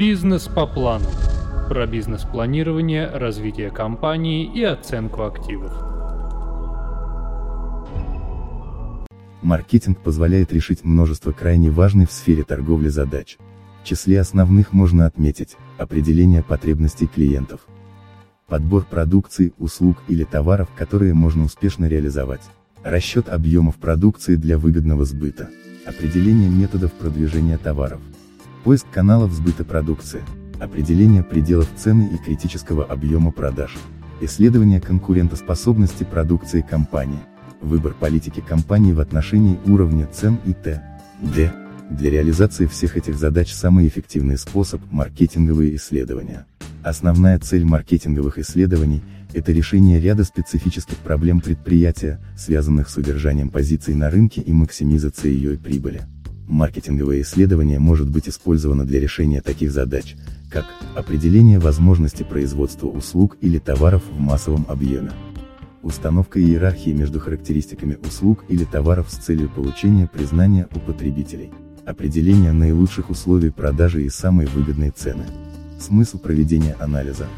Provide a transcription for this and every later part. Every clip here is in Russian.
Бизнес по плану. Про бизнес-планирование, развитие компании и оценку активов. Маркетинг позволяет решить множество крайне важных в сфере торговли задач. В числе основных можно отметить определение потребностей клиентов, подбор продукции, услуг или товаров, которые можно успешно реализовать, расчет объемов продукции для выгодного сбыта, определение методов продвижения товаров, поиск каналов сбыта продукции, определение пределов цены и критического объема продаж, исследование конкурентоспособности продукции компании, выбор политики компании в отношении уровня цен и т.д. Для реализации всех этих задач самый эффективный способ – маркетинговые исследования. Основная цель маркетинговых исследований – это решение ряда специфических проблем предприятия, связанных с удержанием позиций на рынке и максимизацией ее прибыли. Маркетинговое исследование может быть использовано для решения таких задач, как определение возможности производства услуг или товаров в массовом объеме, установка иерархии между характеристиками услуг или товаров с целью получения признания у потребителей, определение наилучших условий продажи и самой выгодной цены. Смысл проведения анализа.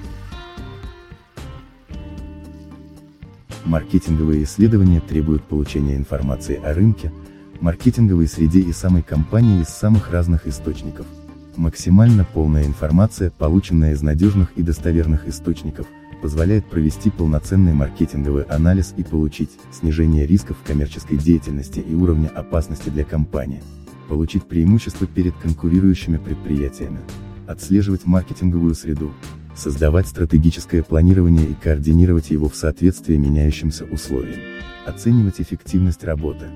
Маркетинговые исследования требуют получения информации о рынке, маркетинговой среде и самой компании из самых разных источников. Максимально полная информация, полученная из надежных и достоверных источников, позволяет провести полноценный маркетинговый анализ и получить снижение рисков коммерческой деятельности и уровня опасности для компании. Получить преимущество перед конкурирующими предприятиями. Отслеживать маркетинговую среду. Создавать стратегическое планирование и координировать его в соответствии меняющимся условиям. Оценивать эффективность работы.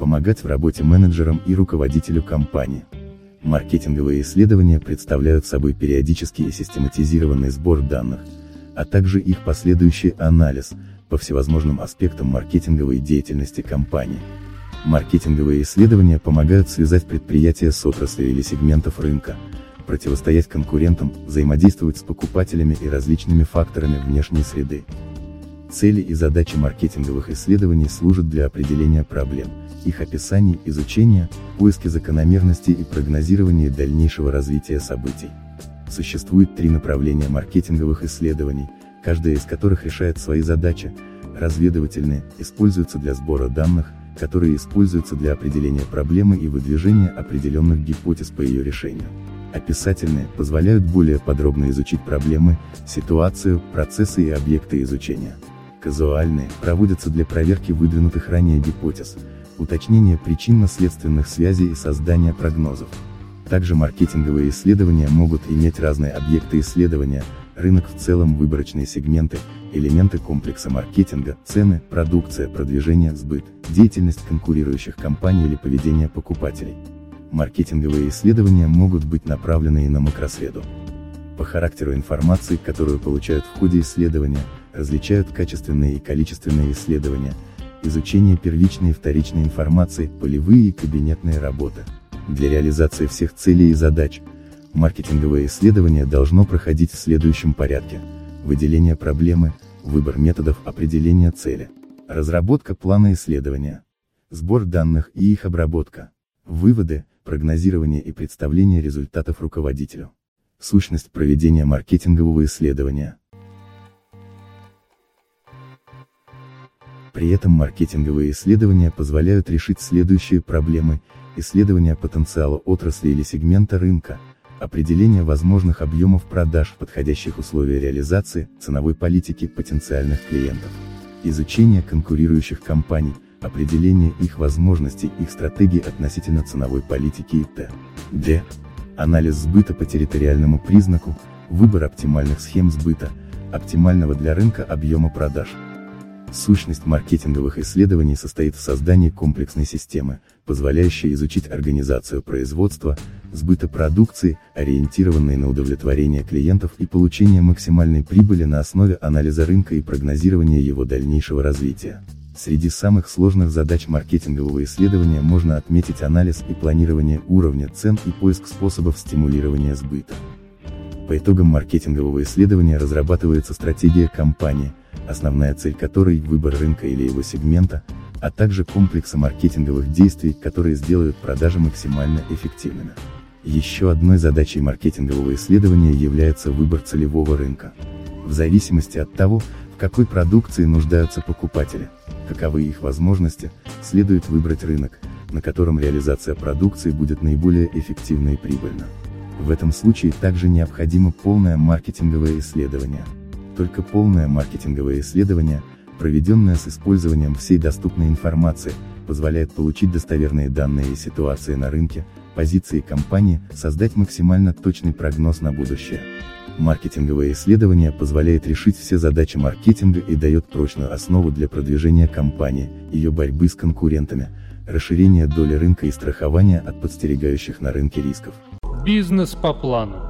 Помогать в работе менеджерам и руководителю компании. Маркетинговые исследования представляют собой периодический и систематизированный сбор данных, а также их последующий анализ, по всевозможным аспектам маркетинговой деятельности компании. Маркетинговые исследования помогают связать предприятия с отраслью или сегментов рынка, противостоять конкурентам, взаимодействовать с покупателями и различными факторами внешней среды. Цели и задачи маркетинговых исследований служат для определения проблем, их описания, изучения, поиски закономерностей и прогнозирования дальнейшего развития событий. Существует три направления маркетинговых исследований, каждая из которых решает свои задачи. Разведывательные, используются для сбора данных, которые используются для определения проблемы и выдвижения определенных гипотез по ее решению. Описательные, позволяют более подробно изучить проблемы, ситуацию, процессы и объекты изучения. Казуальные, проводятся для проверки выдвинутых ранее гипотез, уточнения причинно-следственных связей и создания прогнозов. Также маркетинговые исследования могут иметь разные объекты исследования, рынок в целом выборочные сегменты, элементы комплекса маркетинга, цены, продукция, продвижение, сбыт, деятельность конкурирующих компаний или поведение покупателей. Маркетинговые исследования могут быть направлены и на макросреду. По характеру информации, которую получают в ходе исследования, различают качественные и количественные исследования, изучение первичной и вторичной информации, полевые и кабинетные работы. Для реализации всех целей и задач, маркетинговое исследование должно проходить в следующем порядке. Выделение проблемы, выбор методов определения цели, разработка плана исследования, сбор данных и их обработка, выводы, прогнозирование и представление результатов руководителю. Сущность проведения маркетингового исследования. При этом маркетинговые исследования позволяют решить следующие проблемы, исследование потенциала отрасли или сегмента рынка, определение возможных объемов продаж, подходящих условий реализации, ценовой политики потенциальных клиентов, изучение конкурирующих компаний, определение их возможностей, их стратегий относительно ценовой политики и т.д. Анализ сбыта по территориальному признаку, выбор оптимальных схем сбыта, оптимального для рынка объема продаж. Сущность маркетинговых исследований состоит в создании комплексной системы, позволяющей изучить организацию производства, сбыта продукции, ориентированной на удовлетворение клиентов и получение максимальной прибыли на основе анализа рынка и прогнозирования его дальнейшего развития. Среди самых сложных задач маркетингового исследования можно отметить анализ и планирование уровня цен и поиск способов стимулирования сбыта. По итогам маркетингового исследования разрабатывается стратегия компании, основная цель которой – выбор рынка или его сегмента, а также комплекса маркетинговых действий, которые сделают продажи максимально эффективными. Еще одной задачей маркетингового исследования является выбор целевого рынка. В зависимости от того, в какой продукции нуждаются покупатели, каковы их возможности, следует выбрать рынок, на котором реализация продукции будет наиболее эффективна и прибыльна. В этом случае также необходимо полное маркетинговое исследование. Только полное маркетинговое исследование, проведенное с использованием всей доступной информации, позволяет получить достоверные данные и ситуации на рынке, позиции компании, создать максимально точный прогноз на будущее. Маркетинговое исследование позволяет решить все задачи маркетинга и дает прочную основу для продвижения компании, ее борьбы с конкурентами, расширения доли рынка и страхования от подстерегающих на рынке рисков. Бизнес по плану.